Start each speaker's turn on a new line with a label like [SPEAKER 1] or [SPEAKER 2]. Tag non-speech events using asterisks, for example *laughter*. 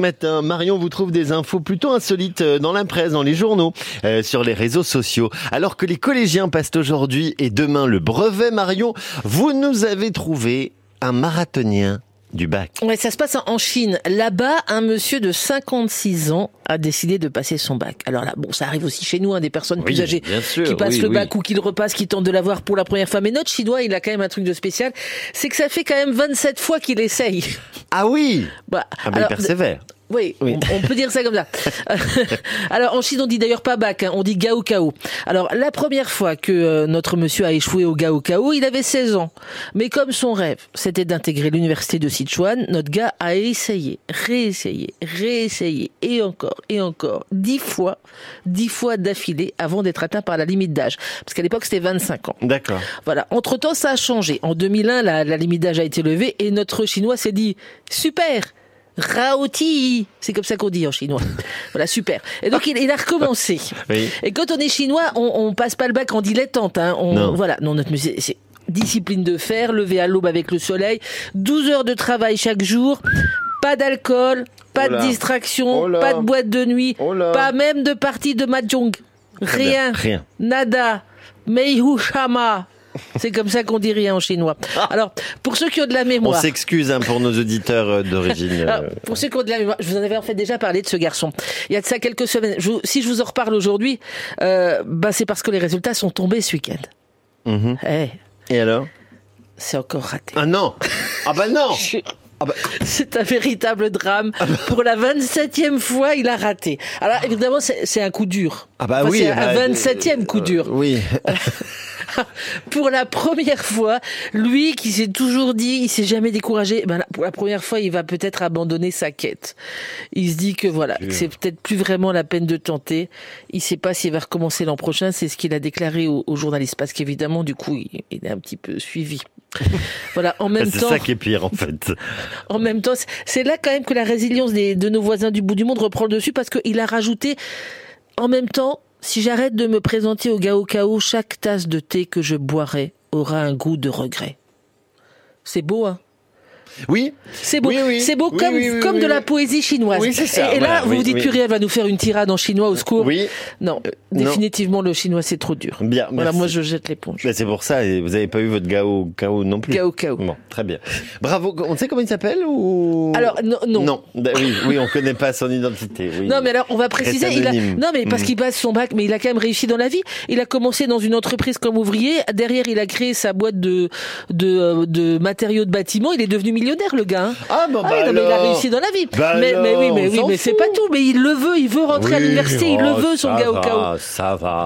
[SPEAKER 1] matin, Marion vous trouve des infos plutôt insolites euh, dans la presse, dans les journaux, euh, sur les réseaux sociaux. Alors que les collégiens passent aujourd'hui et demain le brevet Marion, vous nous avez trouvé un marathonien du bac.
[SPEAKER 2] Ouais, ça se passe en Chine. Là-bas, un monsieur de 56 ans a décidé de passer son bac. Alors là, bon, ça arrive aussi chez nous, hein, des personnes plus âgées qui passent le bac ou qui le repassent, qui tentent de l'avoir pour la première fois. Mais notre chinois, il a quand même un truc de spécial, c'est que ça fait quand même 27 fois qu'il essaye.
[SPEAKER 1] Ah oui bah, ah, il persévère.
[SPEAKER 2] Oui, On, peut dire ça comme ça. *laughs* Alors en Chine, on dit d'ailleurs pas bac, hein, on dit Gao Kao. Alors la première fois que euh, notre monsieur a échoué au Gao Kao, il avait 16 ans. Mais comme son rêve, c'était d'intégrer l'université de Sichuan, notre gars a essayé, réessayé, réessayé, et encore, et encore, dix fois, dix fois d'affilée avant d'être atteint par la limite d'âge. Parce qu'à l'époque, c'était 25 ans.
[SPEAKER 1] D'accord.
[SPEAKER 2] Voilà. Entre-temps, ça a changé. En 2001, la, la limite d'âge a été levée et notre chinois s'est dit, super Raoti, c'est comme ça qu'on dit en chinois. *laughs* Voilà, super. Et donc il, a recommencé. Et quand on est chinois, on, on passe pas le bac en dilettante. Hein. On, non. Voilà, non, notre musée, c'est discipline de fer, lever à l'aube avec le soleil, 12 heures de travail chaque jour, pas d'alcool, pas de distraction, pas de boîte de nuit, pas même de partie de mahjong. Rien, rien. Nada. Meihu Shama. C'est comme ça qu'on dit rien en chinois. Ah. Alors, pour ceux qui ont de la mémoire.
[SPEAKER 1] On s'excuse hein, pour nos auditeurs euh, d'origine. Euh.
[SPEAKER 2] Pour ceux qui ont de la mémoire, je vous en avais en fait déjà parlé de ce garçon. Il y a de ça quelques semaines. si je vous en reparle aujourd'hui, euh, bah, c'est parce que les résultats sont tombés ce week-end.
[SPEAKER 1] Mm-hmm. Eh. Et alors?
[SPEAKER 2] C'est encore raté.
[SPEAKER 1] Ah non Ah bah non *laughs*
[SPEAKER 2] ah bah. *laughs* C'est un véritable drame. Pour la 27e fois, il a raté. Alors évidemment, c'est un coup dur.
[SPEAKER 1] Ah bah oui.
[SPEAKER 2] C'est un 27e coup dur.
[SPEAKER 1] oui. *laughs* *laughs*
[SPEAKER 2] pour la première fois, lui qui s'est toujours dit, il s'est jamais découragé, ben pour la première fois, il va peut-être abandonner sa quête. Il se dit que voilà, c'est peut-être plus vraiment la peine de tenter. Il sait pas s'il va recommencer l'an prochain. C'est ce qu'il a déclaré aux, journalistes, parce qu'évidemment, du coup, il, est un petit peu suivi. *laughs* voilà, en même temps.
[SPEAKER 1] C'est ça qui est pire, en fait. *laughs*
[SPEAKER 2] en même temps, c'est là quand même que la résilience de nos voisins du bout du monde reprend le dessus parce qu'il a rajouté, en même temps, si j'arrête de me présenter au Kao, chaque tasse de thé que je boirai aura un goût de regret. C'est beau, hein?
[SPEAKER 1] Oui.
[SPEAKER 2] C'est beau. c'est beau comme, comme de la poésie chinoise. Et, là, vous vous dites, purée, elle va nous faire une tirade en chinois au secours.
[SPEAKER 1] Oui.
[SPEAKER 2] Non, euh, définitivement, le chinois, c'est trop dur.
[SPEAKER 1] Bien.
[SPEAKER 2] Voilà, moi, je jette l'éponge.
[SPEAKER 1] C'est pour ça, vous n'avez pas eu votre Gao Kao non plus.
[SPEAKER 2] Gao Kao.
[SPEAKER 1] Bon, très bien. Bravo. On sait comment il s'appelle ou?
[SPEAKER 2] Alors non. Non.
[SPEAKER 1] Ben oui, oui, on connaît pas son identité.
[SPEAKER 2] Non, mais alors on va préciser. Il a... Non, mais parce mm. qu'il passe son bac, mais il a quand même réussi dans la vie. Il a commencé dans une entreprise comme ouvrier. Derrière, il a créé sa boîte de de, euh, de matériaux de bâtiment. Il est devenu millionnaire, le gars. Hein.
[SPEAKER 1] Ah, bah, bah
[SPEAKER 2] mais il a réussi dans la vie.
[SPEAKER 1] Bah
[SPEAKER 2] mais, mais, oui, mais oui, mais c'est pas tout. Mais il le veut, il veut rentrer à l'université, il le veut, son
[SPEAKER 1] gars
[SPEAKER 2] au
[SPEAKER 1] cas Ça va.